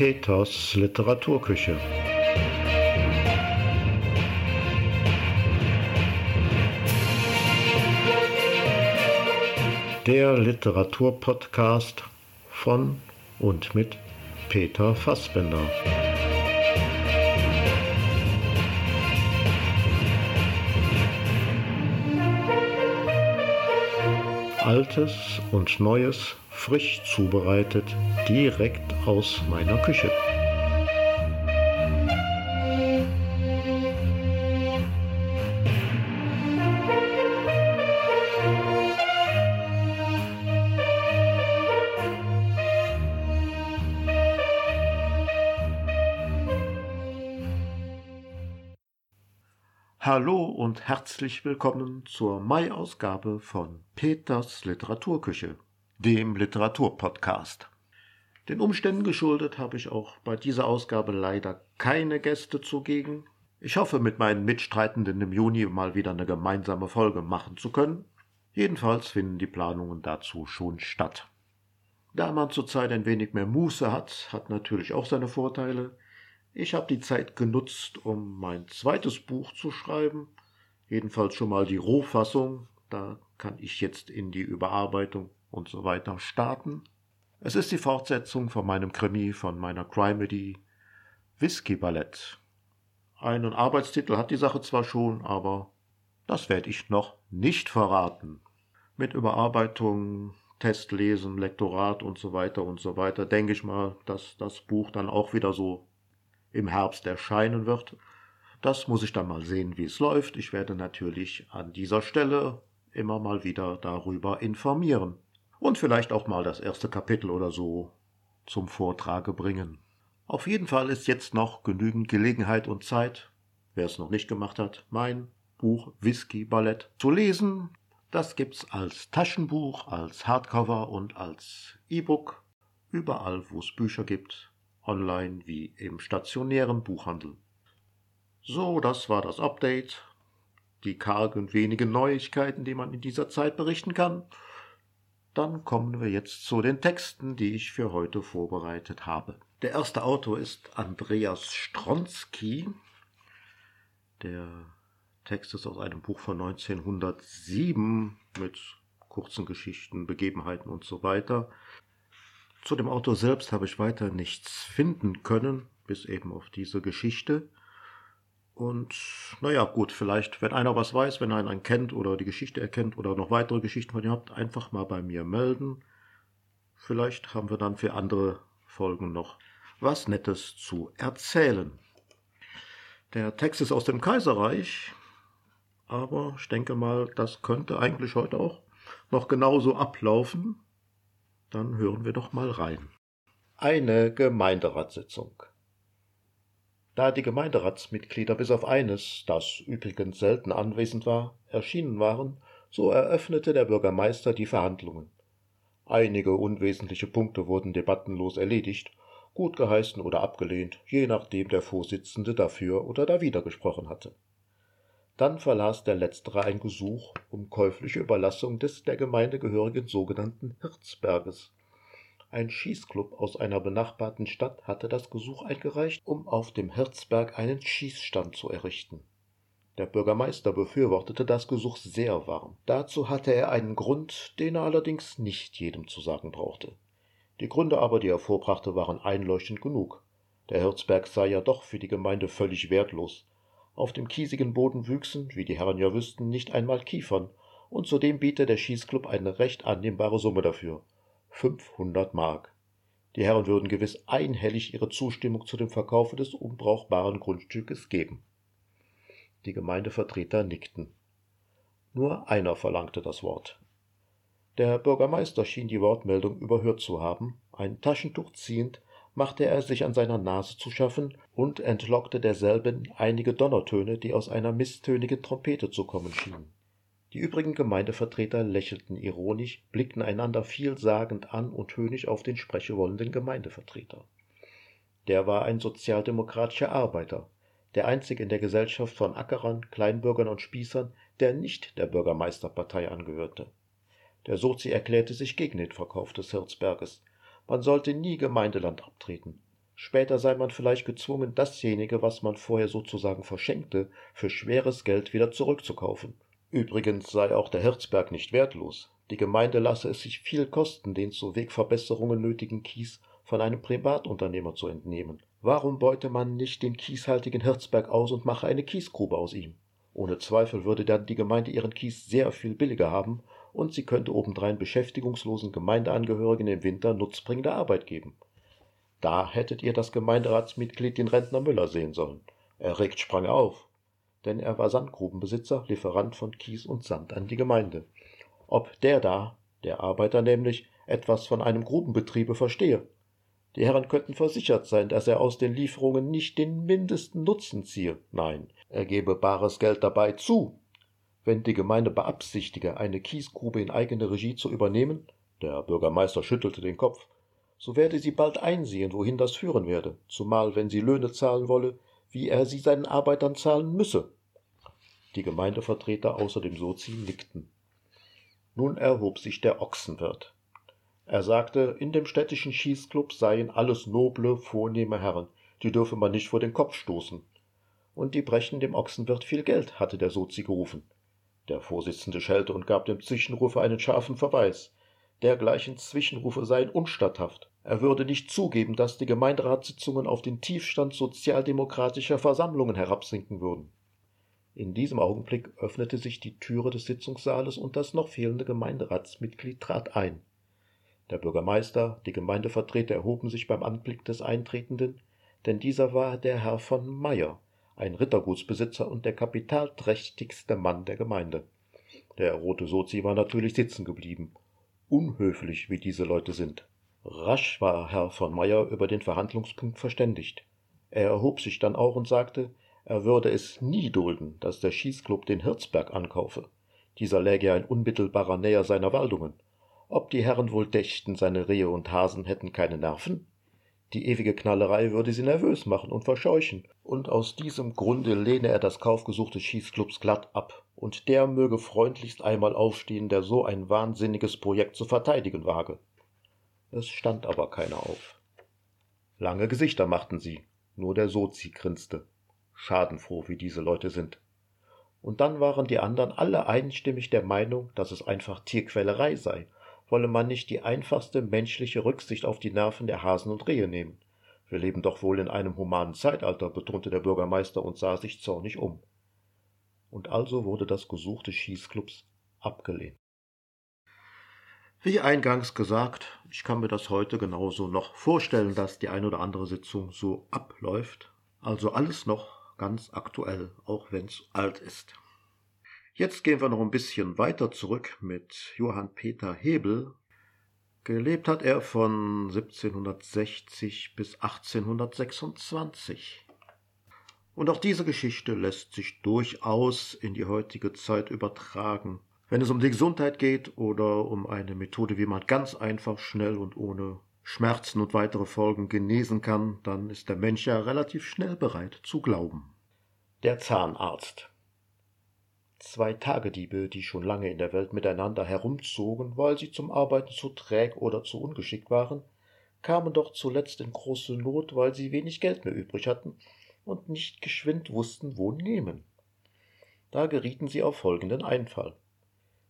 Peters Literaturküche. Der Literaturpodcast von und mit Peter Fassbender. Altes und Neues frisch zubereitet, direkt aus meiner Küche. Hallo und herzlich willkommen zur Mai-Ausgabe von Peters Literaturküche, dem Literaturpodcast. Den Umständen geschuldet habe ich auch bei dieser Ausgabe leider keine Gäste zugegen. Ich hoffe, mit meinen Mitstreitenden im Juni mal wieder eine gemeinsame Folge machen zu können. Jedenfalls finden die Planungen dazu schon statt. Da man zurzeit ein wenig mehr Muße hat, hat natürlich auch seine Vorteile. Ich habe die Zeit genutzt, um mein zweites Buch zu schreiben, jedenfalls schon mal die Rohfassung, da kann ich jetzt in die Überarbeitung und so weiter starten. Es ist die Fortsetzung von meinem Krimi, von meiner Crimedy Whisky Ballett. Einen Arbeitstitel hat die Sache zwar schon, aber das werde ich noch nicht verraten. Mit Überarbeitung, Testlesen, Lektorat und so weiter und so weiter denke ich mal, dass das Buch dann auch wieder so im Herbst erscheinen wird. Das muss ich dann mal sehen, wie es läuft. Ich werde natürlich an dieser Stelle immer mal wieder darüber informieren. Und vielleicht auch mal das erste Kapitel oder so zum Vortrage bringen. Auf jeden Fall ist jetzt noch genügend Gelegenheit und Zeit, wer es noch nicht gemacht hat, mein Buch Whisky Ballett zu lesen. Das gibt's als Taschenbuch, als Hardcover und als E-Book überall, wo es Bücher gibt online wie im stationären Buchhandel. So, das war das Update. Die kargen wenigen Neuigkeiten, die man in dieser Zeit berichten kann. Dann kommen wir jetzt zu den Texten, die ich für heute vorbereitet habe. Der erste Autor ist Andreas Stronski. Der Text ist aus einem Buch von 1907 mit kurzen Geschichten, Begebenheiten und so weiter. Zu dem Autor selbst habe ich weiter nichts finden können, bis eben auf diese Geschichte. Und naja, gut, vielleicht, wenn einer was weiß, wenn einer einen kennt oder die Geschichte erkennt oder noch weitere Geschichten von ihr habt, einfach mal bei mir melden. Vielleicht haben wir dann für andere Folgen noch was Nettes zu erzählen. Der Text ist aus dem Kaiserreich, aber ich denke mal, das könnte eigentlich heute auch noch genauso ablaufen. Dann hören wir doch mal rein. Eine Gemeinderatssitzung. Da die Gemeinderatsmitglieder bis auf eines, das übrigens selten anwesend war, erschienen waren, so eröffnete der Bürgermeister die Verhandlungen. Einige unwesentliche Punkte wurden debattenlos erledigt, gut geheißen oder abgelehnt, je nachdem der Vorsitzende dafür oder dawider gesprochen hatte. Dann verlas der Letztere ein Gesuch um käufliche Überlassung des der Gemeinde gehörigen sogenannten Hirzberges. Ein Schießklub aus einer benachbarten Stadt hatte das Gesuch eingereicht, um auf dem Hirzberg einen Schießstand zu errichten. Der Bürgermeister befürwortete das Gesuch sehr warm. Dazu hatte er einen Grund, den er allerdings nicht jedem zu sagen brauchte. Die Gründe aber, die er vorbrachte, waren einleuchtend genug. Der Hirzberg sei ja doch für die Gemeinde völlig wertlos. Auf dem kiesigen Boden wüchsen, wie die Herren ja wüssten, nicht einmal Kiefern, und zudem biete der Schießklub eine recht annehmbare Summe dafür. 500 Mark. Die Herren würden gewiss einhellig ihre Zustimmung zu dem Verkaufe des unbrauchbaren Grundstückes geben. Die Gemeindevertreter nickten. Nur einer verlangte das Wort. Der Bürgermeister schien die Wortmeldung überhört zu haben, ein Taschentuch ziehend, machte er sich an seiner Nase zu schaffen und entlockte derselben einige Donnertöne, die aus einer misstönigen Trompete zu kommen schienen. Die übrigen Gemeindevertreter lächelten ironisch, blickten einander vielsagend an und höhnisch auf den sprechewollenden Gemeindevertreter. Der war ein sozialdemokratischer Arbeiter, der einzige in der Gesellschaft von Ackerern, Kleinbürgern und Spießern, der nicht der Bürgermeisterpartei angehörte. Der Sozi erklärte sich gegen den Verkauf des Hirzberges, man sollte nie Gemeindeland abtreten. Später sei man vielleicht gezwungen, dasjenige, was man vorher sozusagen verschenkte, für schweres Geld wieder zurückzukaufen. Übrigens sei auch der Herzberg nicht wertlos. Die Gemeinde lasse es sich viel kosten, den zu Wegverbesserungen nötigen Kies von einem Privatunternehmer zu entnehmen. Warum beute man nicht den kieshaltigen Herzberg aus und mache eine Kiesgrube aus ihm? Ohne Zweifel würde dann die Gemeinde ihren Kies sehr viel billiger haben und sie könnte obendrein beschäftigungslosen Gemeindeangehörigen im Winter nutzbringende Arbeit geben. Da hättet ihr das Gemeinderatsmitglied den Rentner Müller sehen sollen. Erregt sprang er auf, denn er war Sandgrubenbesitzer, Lieferant von Kies und Sand an die Gemeinde. Ob der da, der Arbeiter nämlich, etwas von einem Grubenbetriebe verstehe. Die Herren könnten versichert sein, dass er aus den Lieferungen nicht den mindesten Nutzen ziehe. Nein, er gebe bares Geld dabei zu. Wenn die Gemeinde beabsichtige, eine Kiesgrube in eigene Regie zu übernehmen, der Bürgermeister schüttelte den Kopf, so werde sie bald einsehen, wohin das führen werde, zumal wenn sie Löhne zahlen wolle, wie er sie seinen Arbeitern zahlen müsse. Die Gemeindevertreter außer dem Sozi nickten. Nun erhob sich der Ochsenwirt. Er sagte, in dem städtischen Schießclub seien alles noble, vornehme Herren, die dürfe man nicht vor den Kopf stoßen. Und die brechen dem Ochsenwirt viel Geld, hatte der Sozi gerufen. Der Vorsitzende schellte und gab dem Zwischenrufer einen scharfen Verweis. Dergleichen Zwischenrufe seien unstatthaft. Er würde nicht zugeben, dass die Gemeinderatssitzungen auf den Tiefstand sozialdemokratischer Versammlungen herabsinken würden. In diesem Augenblick öffnete sich die Türe des Sitzungssaales und das noch fehlende Gemeinderatsmitglied trat ein. Der Bürgermeister, die Gemeindevertreter erhoben sich beim Anblick des Eintretenden, denn dieser war der Herr von Meyer, ein Rittergutsbesitzer und der kapitalträchtigste Mann der Gemeinde. Der rote Sozi war natürlich sitzen geblieben. Unhöflich, wie diese Leute sind. Rasch war Herr von Meyer über den Verhandlungspunkt verständigt. Er erhob sich dann auch und sagte, er würde es nie dulden, dass der Schießklub den Hirzberg ankaufe. Dieser läge ja in unmittelbarer Nähe seiner Waldungen. Ob die Herren wohl dächten, seine Rehe und Hasen hätten keine Nerven? Die ewige Knallerei würde sie nervös machen und verscheuchen, und aus diesem Grunde lehne er das Kaufgesuch des Schießclubs glatt ab, und der möge freundlichst einmal aufstehen, der so ein wahnsinniges Projekt zu verteidigen wage. Es stand aber keiner auf. Lange Gesichter machten sie, nur der Sozi grinste. Schadenfroh, wie diese Leute sind. Und dann waren die anderen alle einstimmig der Meinung, dass es einfach Tierquälerei sei, wolle man nicht die einfachste menschliche Rücksicht auf die Nerven der Hasen und Rehe nehmen. Wir leben doch wohl in einem humanen Zeitalter, betonte der Bürgermeister und sah sich zornig um. Und also wurde das Gesuch des Schießclubs abgelehnt. Wie eingangs gesagt, ich kann mir das heute genauso noch vorstellen, dass die ein oder andere Sitzung so abläuft. Also alles noch ganz aktuell, auch wenn's alt ist. Jetzt gehen wir noch ein bisschen weiter zurück mit Johann Peter Hebel. Gelebt hat er von 1760 bis 1826. Und auch diese Geschichte lässt sich durchaus in die heutige Zeit übertragen. Wenn es um die Gesundheit geht oder um eine Methode, wie man ganz einfach, schnell und ohne Schmerzen und weitere Folgen genesen kann, dann ist der Mensch ja relativ schnell bereit zu glauben. Der Zahnarzt. Zwei Tagediebe, die schon lange in der Welt miteinander herumzogen, weil sie zum Arbeiten zu träg oder zu ungeschickt waren, kamen doch zuletzt in große Not, weil sie wenig Geld mehr übrig hatten und nicht geschwind wussten, wo nehmen. Da gerieten sie auf folgenden Einfall.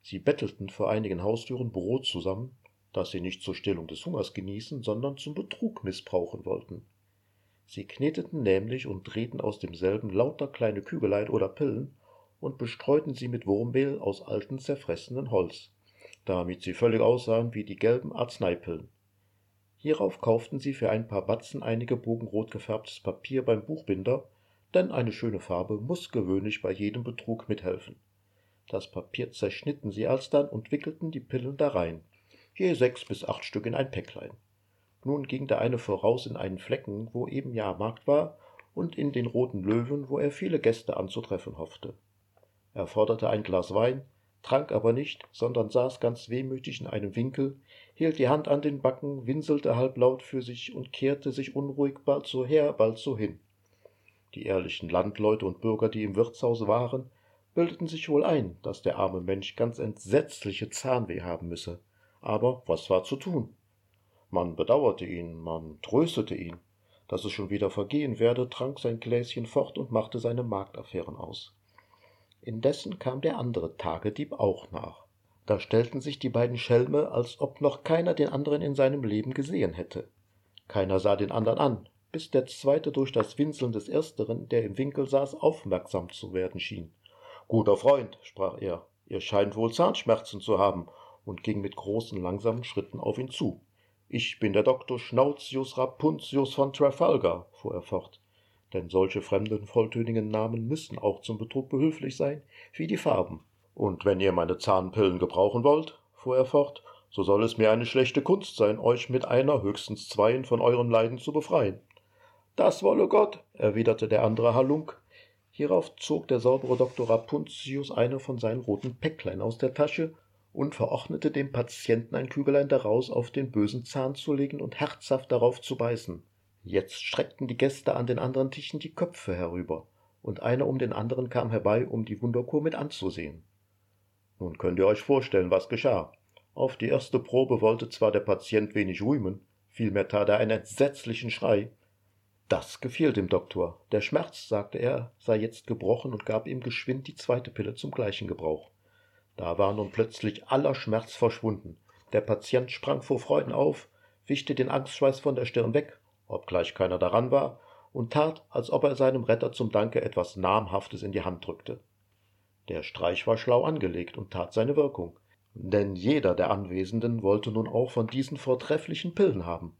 Sie bettelten vor einigen Haustüren Brot zusammen, das sie nicht zur Stillung des Hungers genießen, sondern zum Betrug missbrauchen wollten. Sie kneteten nämlich und drehten aus demselben lauter kleine Kügelein oder Pillen und bestreuten sie mit Wurmmehl aus alten zerfressenen Holz, damit sie völlig aussahen wie die gelben Arzneipillen. Hierauf kauften sie für ein paar Batzen einige Bogen rot gefärbtes Papier beim Buchbinder, denn eine schöne Farbe muss gewöhnlich bei jedem Betrug mithelfen. Das Papier zerschnitten sie alsdann und wickelten die Pillen darein, je sechs bis acht Stück in ein Päcklein. Nun ging der eine voraus in einen Flecken, wo eben Jahrmarkt war, und in den Roten Löwen, wo er viele Gäste anzutreffen hoffte. Er forderte ein Glas Wein, trank aber nicht, sondern saß ganz wehmütig in einem Winkel, hielt die Hand an den Backen, winselte halblaut für sich und kehrte sich unruhig bald so her, bald so hin. Die ehrlichen Landleute und Bürger, die im Wirtshaus waren, bildeten sich wohl ein, dass der arme Mensch ganz entsetzliche Zahnweh haben müsse. Aber was war zu tun? Man bedauerte ihn, man tröstete ihn. dass es schon wieder vergehen werde, trank sein Gläschen fort und machte seine Marktaffären aus. Indessen kam der andere Tagedieb auch nach. Da stellten sich die beiden Schelme, als ob noch keiner den anderen in seinem Leben gesehen hätte. Keiner sah den anderen an, bis der zweite durch das Winseln des ersteren, der im Winkel saß, aufmerksam zu werden schien. Guter Freund, sprach er, ihr scheint wohl Zahnschmerzen zu haben, und ging mit großen, langsamen Schritten auf ihn zu. Ich bin der Doktor Schnautius Rapuntius von Trafalgar, fuhr er fort, denn solche fremden, volltönigen Namen müssen auch zum Betrug behülflich sein, wie die Farben. Und wenn ihr meine Zahnpillen gebrauchen wollt, fuhr er fort, so soll es mir eine schlechte Kunst sein, euch mit einer, höchstens zweien von euren Leiden zu befreien. Das wolle Gott, erwiderte der andere Halunk. Hierauf zog der saubere Doktor Rapuntius eine von seinen roten Päcklein aus der Tasche und verordnete dem Patienten ein Kügelein daraus auf den bösen Zahn zu legen und herzhaft darauf zu beißen. Jetzt schreckten die Gäste an den anderen Tischen die Köpfe herüber, und einer um den anderen kam herbei, um die Wunderkur mit anzusehen. Nun könnt ihr euch vorstellen, was geschah. Auf die erste Probe wollte zwar der Patient wenig rühmen, vielmehr tat er einen entsetzlichen Schrei. Das gefiel dem Doktor. Der Schmerz, sagte er, sei jetzt gebrochen und gab ihm geschwind die zweite Pille zum gleichen Gebrauch. Da war nun plötzlich aller Schmerz verschwunden. Der Patient sprang vor Freuden auf, wischte den Angstschweiß von der Stirn weg, obgleich keiner daran war, und tat, als ob er seinem Retter zum Danke etwas Namhaftes in die Hand drückte. Der Streich war schlau angelegt und tat seine Wirkung denn jeder der Anwesenden wollte nun auch von diesen vortrefflichen Pillen haben.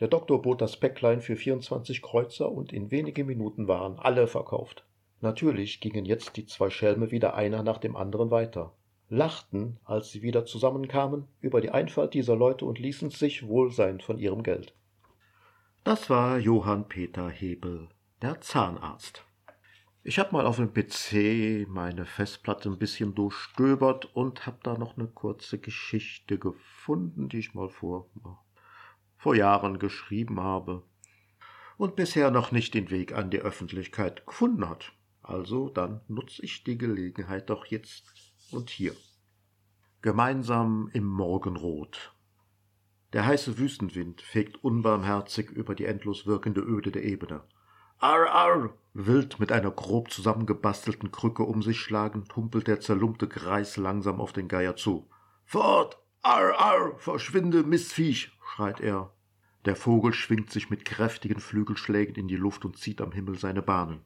Der Doktor bot das Päcklein für 24 Kreuzer und in wenige Minuten waren alle verkauft. Natürlich gingen jetzt die zwei Schelme wieder einer nach dem anderen weiter, lachten, als sie wieder zusammenkamen, über die Einfalt dieser Leute und ließen sich wohl sein von ihrem Geld. Das war Johann Peter Hebel, der Zahnarzt. Ich habe mal auf dem PC meine Festplatte ein bisschen durchstöbert und habe da noch eine kurze Geschichte gefunden, die ich mal vor, vor Jahren geschrieben habe und bisher noch nicht den Weg an die Öffentlichkeit gefunden hat. Also dann nutze ich die Gelegenheit doch jetzt und hier. Gemeinsam im Morgenrot. Der heiße Wüstenwind fegt unbarmherzig über die endlos wirkende Öde der Ebene. Arr, arr! Wild mit einer grob zusammengebastelten Krücke um sich schlagend, humpelt der zerlumpte Greis langsam auf den Geier zu. Fort! Arr, arr! Verschwinde, Mistviech! schreit er. Der Vogel schwingt sich mit kräftigen Flügelschlägen in die Luft und zieht am Himmel seine Bahnen.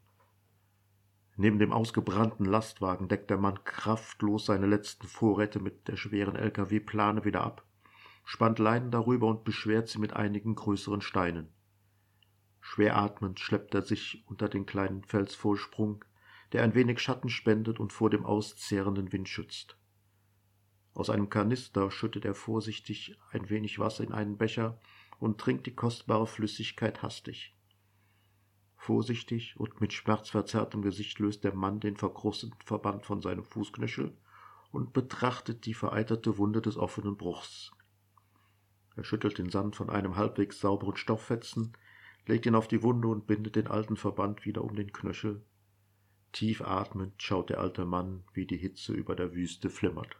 Neben dem ausgebrannten Lastwagen deckt der Mann kraftlos seine letzten Vorräte mit der schweren LKW-Plane wieder ab, spannt Leinen darüber und beschwert sie mit einigen größeren Steinen. Schwer atmend schleppt er sich unter den kleinen Felsvorsprung, der ein wenig Schatten spendet und vor dem auszehrenden Wind schützt. Aus einem Kanister schüttet er vorsichtig ein wenig Wasser in einen Becher und trinkt die kostbare Flüssigkeit hastig. Vorsichtig und mit schmerzverzerrtem Gesicht löst der Mann den verkrusteten Verband von seinem Fußknöchel und betrachtet die vereiterte Wunde des offenen Bruchs. Er schüttelt den Sand von einem halbwegs sauberen Stofffetzen, legt ihn auf die Wunde und bindet den alten Verband wieder um den Knöchel. Tief atmend schaut der alte Mann, wie die Hitze über der Wüste flimmert.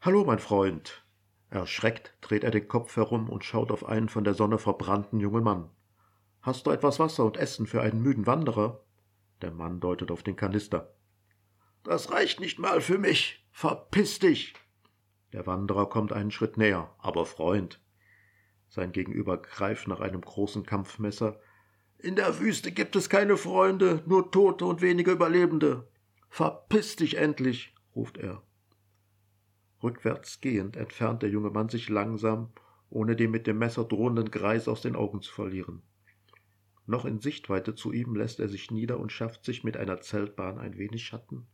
Hallo, mein Freund. Erschreckt dreht er den Kopf herum und schaut auf einen von der Sonne verbrannten jungen Mann. Hast du etwas Wasser und Essen für einen müden Wanderer? Der Mann deutet auf den Kanister. Das reicht nicht mal für mich. Verpiss dich. Der Wanderer kommt einen Schritt näher. Aber Freund, sein Gegenüber greift nach einem großen Kampfmesser. In der Wüste gibt es keine Freunde, nur Tote und wenige Überlebende. Verpiss dich endlich, ruft er. Rückwärts gehend entfernt der junge Mann sich langsam, ohne den mit dem Messer drohenden Greis aus den Augen zu verlieren. Noch in Sichtweite zu ihm lässt er sich nieder und schafft sich mit einer Zeltbahn ein wenig Schatten,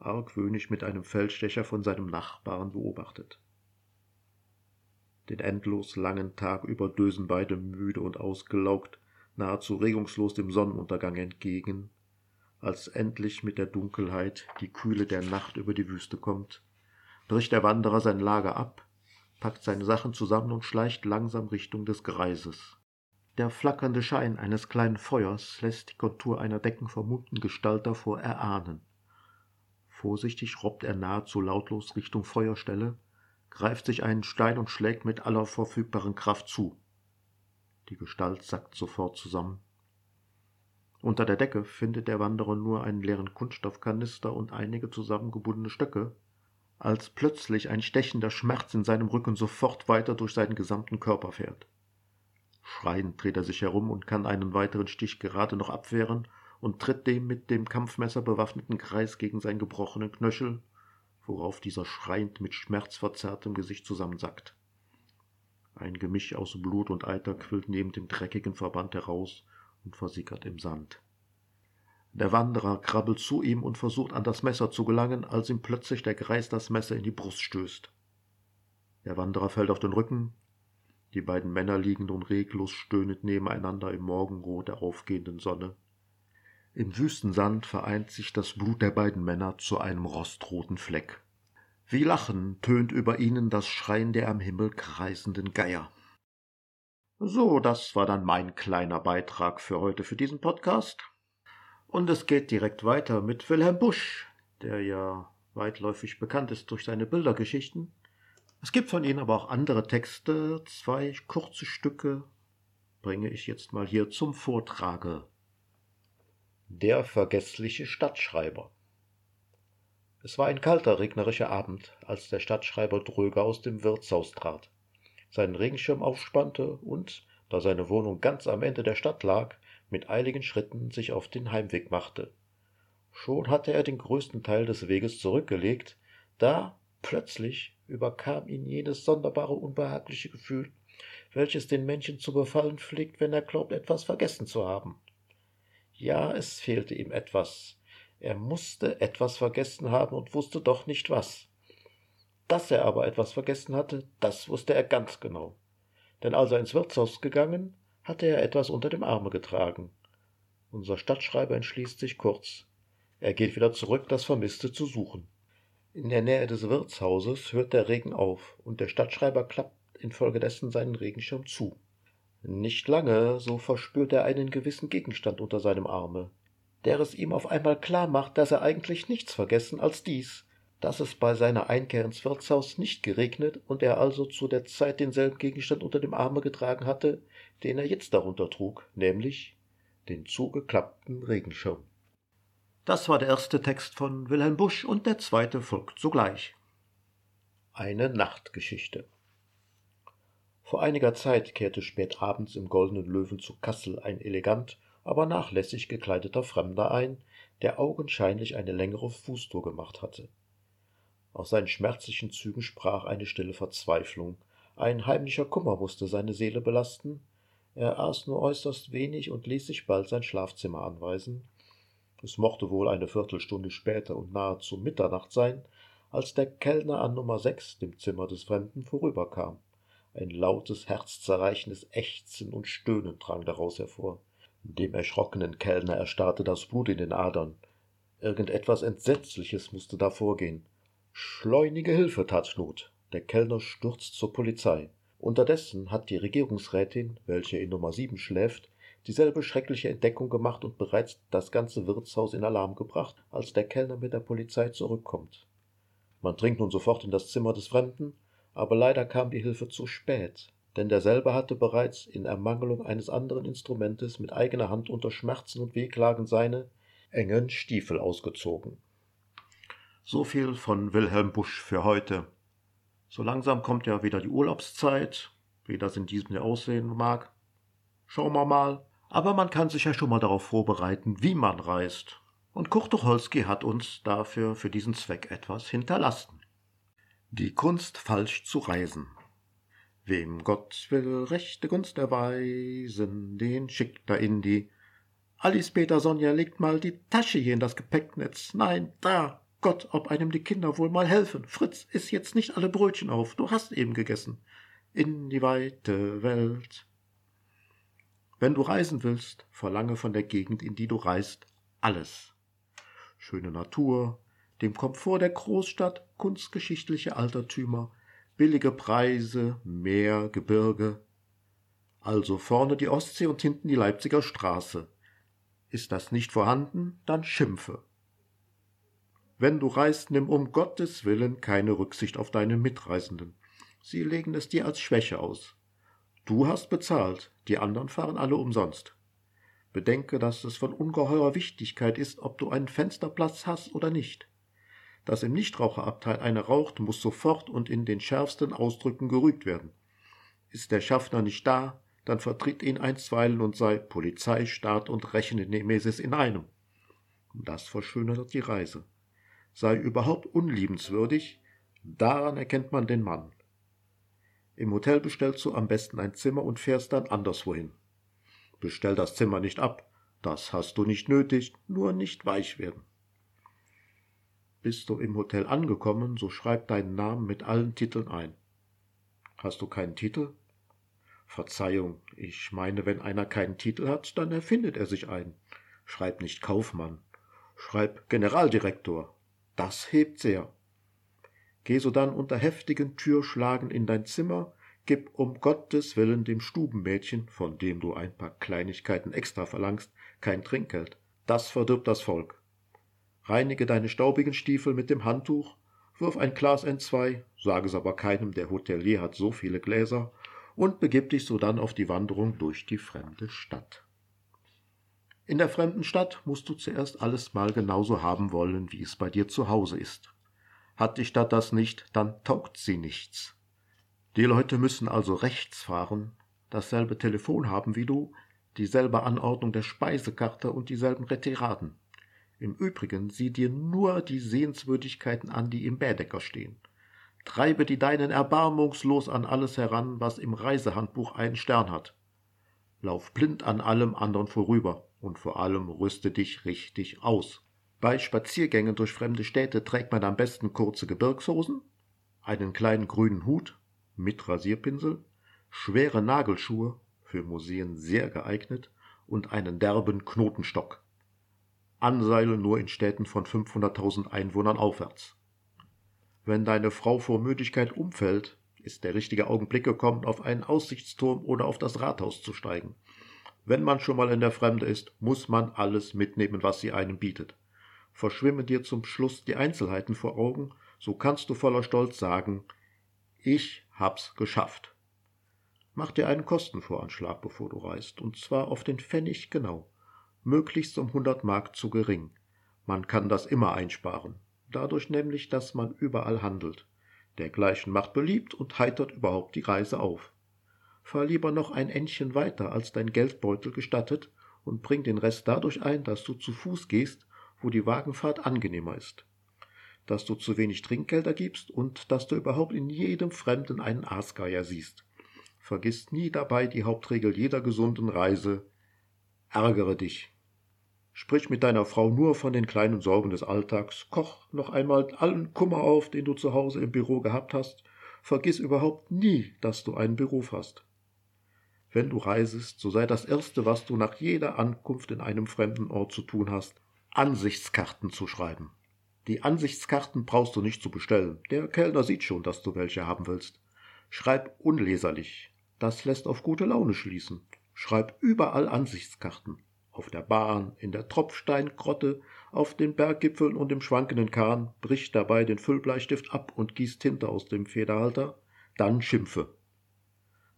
argwöhnisch mit einem Feldstecher von seinem Nachbarn beobachtet. Den endlos langen Tag über dösen beide müde und ausgelaugt, nahezu regungslos dem Sonnenuntergang entgegen, als endlich mit der Dunkelheit die Kühle der Nacht über die Wüste kommt, bricht der Wanderer sein Lager ab, packt seine Sachen zusammen und schleicht langsam Richtung des Greises. Der flackernde Schein eines kleinen Feuers lässt die Kontur einer deckenvermummten Gestalt davor erahnen. Vorsichtig robbt er nahezu lautlos Richtung Feuerstelle, greift sich einen Stein und schlägt mit aller verfügbaren Kraft zu. Die Gestalt sackt sofort zusammen. Unter der Decke findet der Wanderer nur einen leeren Kunststoffkanister und einige zusammengebundene Stöcke, als plötzlich ein stechender Schmerz in seinem Rücken sofort weiter durch seinen gesamten Körper fährt. Schreiend dreht er sich herum und kann einen weiteren Stich gerade noch abwehren und tritt dem mit dem Kampfmesser bewaffneten Kreis gegen seinen gebrochenen Knöchel, worauf dieser schreiend mit schmerzverzerrtem Gesicht zusammensackt. Ein Gemisch aus Blut und Eiter quillt neben dem dreckigen Verband heraus und versickert im Sand. Der Wanderer krabbelt zu ihm und versucht an das Messer zu gelangen, als ihm plötzlich der Greis das Messer in die Brust stößt. Der Wanderer fällt auf den Rücken. Die beiden Männer liegen nun reglos stöhnend nebeneinander im Morgenrot der aufgehenden Sonne. Im Wüstensand vereint sich das Blut der beiden Männer zu einem rostroten Fleck. Wie Lachen tönt über ihnen das Schreien der am Himmel kreisenden Geier. So, das war dann mein kleiner Beitrag für heute für diesen Podcast. Und es geht direkt weiter mit Wilhelm Busch, der ja weitläufig bekannt ist durch seine Bildergeschichten. Es gibt von ihm aber auch andere Texte, zwei kurze Stücke bringe ich jetzt mal hier zum Vortrage. Der vergessliche Stadtschreiber Es war ein kalter, regnerischer Abend, als der Stadtschreiber Dröger aus dem Wirtshaus trat seinen Regenschirm aufspannte und, da seine Wohnung ganz am Ende der Stadt lag, mit eiligen Schritten sich auf den Heimweg machte. Schon hatte er den größten Teil des Weges zurückgelegt, da plötzlich überkam ihn jenes sonderbare unbehagliche Gefühl, welches den Menschen zu befallen pflegt, wenn er glaubt, etwas vergessen zu haben. Ja, es fehlte ihm etwas. Er musste etwas vergessen haben und wusste doch nicht was. Dass er aber etwas vergessen hatte, das wusste er ganz genau. Denn als er ins Wirtshaus gegangen, hatte er etwas unter dem Arme getragen. Unser Stadtschreiber entschließt sich kurz. Er geht wieder zurück, das Vermisste zu suchen. In der Nähe des Wirtshauses hört der Regen auf, und der Stadtschreiber klappt infolgedessen seinen Regenschirm zu. Nicht lange, so verspürt er einen gewissen Gegenstand unter seinem Arme, der es ihm auf einmal klar macht, dass er eigentlich nichts vergessen als dies, dass es bei seiner Einkehr ins Wirtshaus nicht geregnet und er also zu der Zeit denselben Gegenstand unter dem Arme getragen hatte, den er jetzt darunter trug, nämlich den zugeklappten Regenschirm. Das war der erste Text von Wilhelm Busch und der zweite folgt sogleich. Eine Nachtgeschichte. Vor einiger Zeit kehrte spät abends im Goldenen Löwen zu Kassel ein elegant, aber nachlässig gekleideter Fremder ein, der augenscheinlich eine längere Fußtour gemacht hatte. Aus seinen schmerzlichen Zügen sprach eine stille Verzweiflung. Ein heimlicher Kummer musste seine Seele belasten. Er aß nur äußerst wenig und ließ sich bald sein Schlafzimmer anweisen. Es mochte wohl eine Viertelstunde später und nahezu Mitternacht sein, als der Kellner an Nummer sechs, dem Zimmer des Fremden, vorüberkam. Ein lautes, herzzerreichendes Ächzen und Stöhnen drang daraus hervor. Dem erschrockenen Kellner erstarrte das Blut in den Adern. Irgend etwas Entsetzliches musste da vorgehen. Schleunige Hilfe tat Not. Der Kellner stürzt zur Polizei. Unterdessen hat die Regierungsrätin, welche in Nummer 7 schläft, dieselbe schreckliche Entdeckung gemacht und bereits das ganze Wirtshaus in Alarm gebracht, als der Kellner mit der Polizei zurückkommt. Man dringt nun sofort in das Zimmer des Fremden, aber leider kam die Hilfe zu spät, denn derselbe hatte bereits in Ermangelung eines anderen Instrumentes mit eigener Hand unter Schmerzen und Wehklagen seine engen Stiefel ausgezogen. So viel von Wilhelm Busch für heute. So langsam kommt ja wieder die Urlaubszeit, wie das in diesem Jahr aussehen mag. Schauen wir mal. Aber man kann sich ja schon mal darauf vorbereiten, wie man reist. Und Kurt Tucholsky hat uns dafür für diesen Zweck etwas hinterlassen. Die Kunst falsch zu reisen. Wem Gott will rechte Gunst erweisen, den schickt er in die. Alice Peter Sonja legt mal die Tasche hier in das Gepäcknetz. Nein, da, Gott, ob einem die Kinder wohl mal helfen. Fritz, iss jetzt nicht alle Brötchen auf, du hast eben gegessen. In die weite Welt. Wenn du reisen willst, verlange von der Gegend, in die du reist, alles. Schöne Natur, dem Komfort der Großstadt, kunstgeschichtliche Altertümer, billige Preise, Meer, Gebirge. Also vorne die Ostsee und hinten die Leipziger Straße. Ist das nicht vorhanden, dann schimpfe. Wenn du reist, nimm um Gottes willen keine Rücksicht auf deine Mitreisenden. Sie legen es dir als Schwäche aus. Du hast bezahlt, die anderen fahren alle umsonst. Bedenke, dass es von ungeheurer Wichtigkeit ist, ob du einen Fensterplatz hast oder nicht. Dass im Nichtraucherabteil einer raucht, muss sofort und in den schärfsten Ausdrücken gerügt werden. Ist der Schaffner nicht da, dann vertritt ihn einstweilen und sei Polizei, Staat und Rechennemesis in einem. Das verschönert die Reise. Sei überhaupt unliebenswürdig, daran erkennt man den Mann. Im Hotel bestellst du am besten ein Zimmer und fährst dann anderswohin. Bestell das Zimmer nicht ab. Das hast du nicht nötig, nur nicht weich werden. Bist du im Hotel angekommen, so schreib deinen Namen mit allen Titeln ein. Hast du keinen Titel? Verzeihung, ich meine, wenn einer keinen Titel hat, dann erfindet er sich einen. Schreib nicht Kaufmann. Schreib Generaldirektor. Das hebt sehr. Geh sodann unter heftigen Türschlagen in dein Zimmer, Gib um Gottes willen dem Stubenmädchen, von dem du ein paar Kleinigkeiten extra verlangst, kein Trinkgeld. Das verdirbt das Volk. Reinige deine staubigen Stiefel mit dem Handtuch, wirf ein Glas entzwei, sag es aber keinem, der Hotelier hat so viele Gläser, und begib dich sodann auf die Wanderung durch die fremde Stadt. In der fremden Stadt musst du zuerst alles mal genauso haben wollen, wie es bei dir zu Hause ist. Hat die Stadt das nicht, dann taugt sie nichts. Die Leute müssen also rechts fahren, dasselbe Telefon haben wie du, dieselbe Anordnung der Speisekarte und dieselben Retiraden. Im Übrigen sieh dir nur die Sehenswürdigkeiten an, die im Bädecker stehen. Treibe die deinen erbarmungslos an alles heran, was im Reisehandbuch einen Stern hat. Lauf blind an allem anderen vorüber und vor allem rüste dich richtig aus. Bei Spaziergängen durch fremde Städte trägt man am besten kurze Gebirgshosen, einen kleinen grünen Hut mit Rasierpinsel, schwere Nagelschuhe, für Museen sehr geeignet, und einen derben Knotenstock. Anseilen nur in Städten von 500.000 Einwohnern aufwärts. Wenn deine Frau vor Müdigkeit umfällt, ist der richtige Augenblick gekommen, auf einen Aussichtsturm oder auf das Rathaus zu steigen. Wenn man schon mal in der Fremde ist, muss man alles mitnehmen, was sie einem bietet. Verschwimmen dir zum Schluss die Einzelheiten vor Augen, so kannst du voller Stolz sagen, ich hab's geschafft. Mach dir einen Kostenvoranschlag, bevor du reist, und zwar auf den Pfennig genau, möglichst um hundert Mark zu gering. Man kann das immer einsparen, dadurch nämlich, dass man überall handelt. Dergleichen macht beliebt und heitert überhaupt die Reise auf. Fahr lieber noch ein Endchen weiter, als dein Geldbeutel gestattet, und bring den Rest dadurch ein, dass du zu Fuß gehst, wo die Wagenfahrt angenehmer ist dass du zu wenig Trinkgelder gibst und dass du überhaupt in jedem Fremden einen Aasgeier siehst. Vergiss nie dabei die Hauptregel jeder gesunden Reise. Ärgere dich. Sprich mit deiner Frau nur von den kleinen Sorgen des Alltags, koch noch einmal allen Kummer auf, den du zu Hause im Büro gehabt hast, vergiss überhaupt nie, dass du einen Beruf hast. Wenn du reisest, so sei das Erste, was du nach jeder Ankunft in einem fremden Ort zu tun hast, Ansichtskarten zu schreiben. Die Ansichtskarten brauchst du nicht zu bestellen. Der Kellner sieht schon, dass du welche haben willst. Schreib unleserlich. Das lässt auf gute Laune schließen. Schreib überall Ansichtskarten. Auf der Bahn, in der Tropfsteingrotte, auf den Berggipfeln und im schwankenden Kahn, brich dabei den Füllbleistift ab und gieß Tinte aus dem Federhalter, dann schimpfe.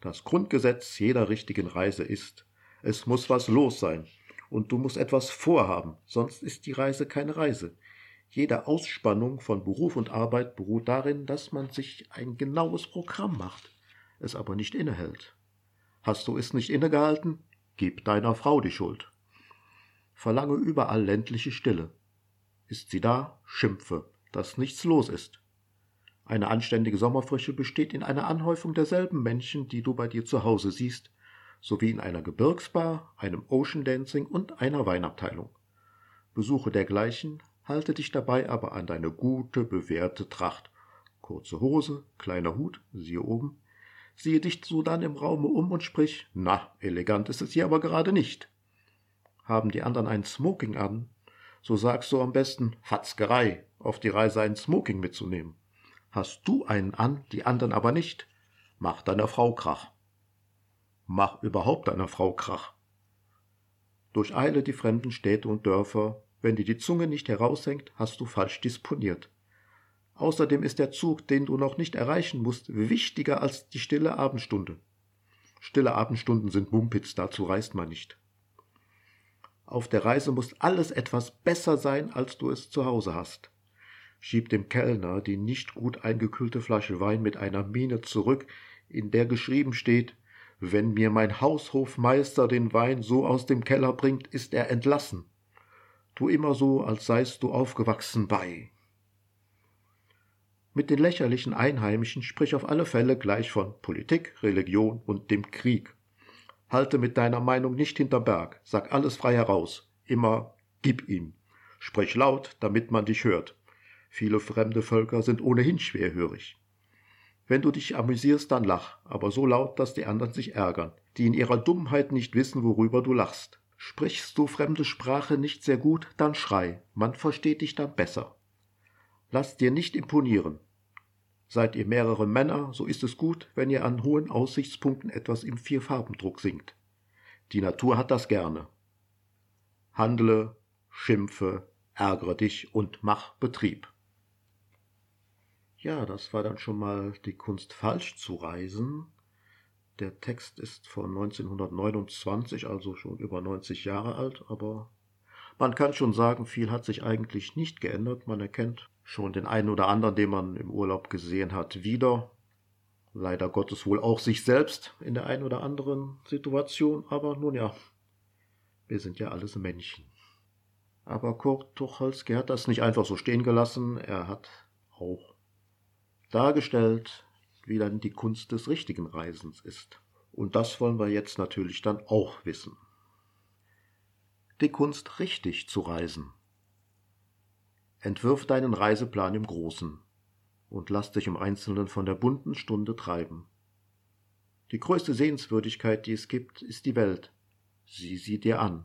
Das Grundgesetz jeder richtigen Reise ist, es muss was los sein, und du musst etwas vorhaben, sonst ist die Reise keine Reise. Jede Ausspannung von Beruf und Arbeit beruht darin, dass man sich ein genaues Programm macht, es aber nicht innehält. Hast du es nicht innegehalten? Gib deiner Frau die Schuld. Verlange überall ländliche Stille. Ist sie da? Schimpfe, dass nichts los ist. Eine anständige Sommerfrische besteht in einer Anhäufung derselben Menschen, die du bei dir zu Hause siehst, sowie in einer Gebirgsbar, einem Ocean Dancing und einer Weinabteilung. Besuche dergleichen halte dich dabei aber an deine gute, bewährte Tracht. Kurze Hose, kleiner Hut, siehe oben. Siehe dich sodann im Raume um und sprich, na, elegant ist es hier aber gerade nicht. Haben die anderen ein Smoking an, so sagst du am besten Fatzgerei, auf die Reise ein Smoking mitzunehmen. Hast du einen an, die anderen aber nicht, mach deiner Frau Krach. Mach überhaupt deiner Frau Krach. Durcheile die fremden Städte und Dörfer, wenn dir die Zunge nicht heraushängt, hast du falsch disponiert. Außerdem ist der Zug, den du noch nicht erreichen musst, wichtiger als die stille Abendstunde. Stille Abendstunden sind Mumpitz, dazu reist man nicht. Auf der Reise muss alles etwas besser sein, als du es zu Hause hast. Schieb dem Kellner die nicht gut eingekühlte Flasche Wein mit einer Miene zurück, in der geschrieben steht, wenn mir mein Haushofmeister den Wein so aus dem Keller bringt, ist er entlassen. Tu immer so, als seist du aufgewachsen bei. Mit den lächerlichen Einheimischen sprich auf alle Fälle gleich von Politik, Religion und dem Krieg. Halte mit deiner Meinung nicht hinter Berg, sag alles frei heraus, immer gib ihm. Sprich laut, damit man dich hört. Viele fremde Völker sind ohnehin schwerhörig. Wenn du dich amüsierst, dann lach, aber so laut, dass die anderen sich ärgern, die in ihrer Dummheit nicht wissen, worüber du lachst. Sprichst du fremde Sprache nicht sehr gut, dann schrei, man versteht dich dann besser. Lasst dir nicht imponieren. Seid ihr mehrere Männer, so ist es gut, wenn ihr an hohen Aussichtspunkten etwas im Vierfarbendruck singt. Die Natur hat das gerne. Handle, schimpfe, ärgere dich und mach Betrieb. Ja, das war dann schon mal die Kunst falsch zu reisen. Der Text ist von 1929, also schon über 90 Jahre alt, aber man kann schon sagen, viel hat sich eigentlich nicht geändert. Man erkennt schon den einen oder anderen, den man im Urlaub gesehen hat, wieder. Leider Gottes wohl auch sich selbst in der einen oder anderen Situation, aber nun ja, wir sind ja alles Männchen. Aber Kurt Tucholsky hat das nicht einfach so stehen gelassen, er hat auch dargestellt, wie dann die Kunst des richtigen Reisens ist. Und das wollen wir jetzt natürlich dann auch wissen. Die Kunst richtig zu reisen. Entwirf deinen Reiseplan im Großen und lass dich im Einzelnen von der bunten Stunde treiben. Die größte Sehenswürdigkeit, die es gibt, ist die Welt. Sieh sie dir an.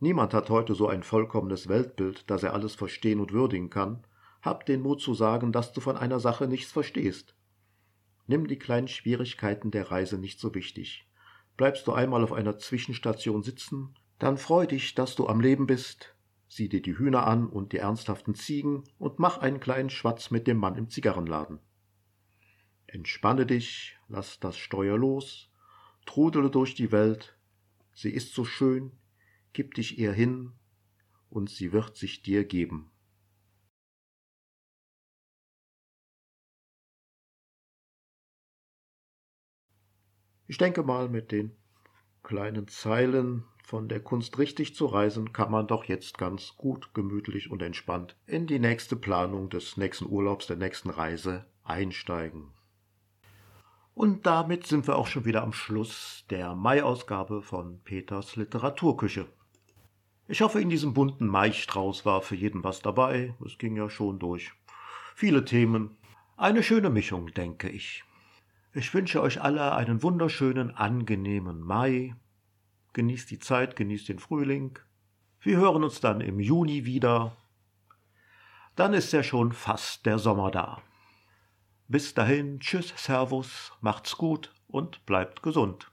Niemand hat heute so ein vollkommenes Weltbild, dass er alles verstehen und würdigen kann. Hab den Mut zu sagen, dass du von einer Sache nichts verstehst. Nimm die kleinen Schwierigkeiten der Reise nicht so wichtig. Bleibst du einmal auf einer Zwischenstation sitzen, dann freu dich, dass du am Leben bist, sieh dir die Hühner an und die ernsthaften Ziegen und mach einen kleinen Schwatz mit dem Mann im Zigarrenladen. Entspanne dich, lass das Steuer los, trudele durch die Welt, sie ist so schön, gib dich ihr hin, und sie wird sich dir geben. Ich denke mal, mit den kleinen Zeilen von der Kunst richtig zu reisen, kann man doch jetzt ganz gut, gemütlich und entspannt in die nächste Planung des nächsten Urlaubs, der nächsten Reise einsteigen. Und damit sind wir auch schon wieder am Schluss der Mai-Ausgabe von Peters Literaturküche. Ich hoffe, in diesem bunten Maistrauß war für jeden was dabei. Es ging ja schon durch viele Themen. Eine schöne Mischung, denke ich. Ich wünsche euch alle einen wunderschönen, angenehmen Mai genießt die Zeit, genießt den Frühling. Wir hören uns dann im Juni wieder. Dann ist ja schon fast der Sommer da. Bis dahin, tschüss, Servus, macht's gut und bleibt gesund.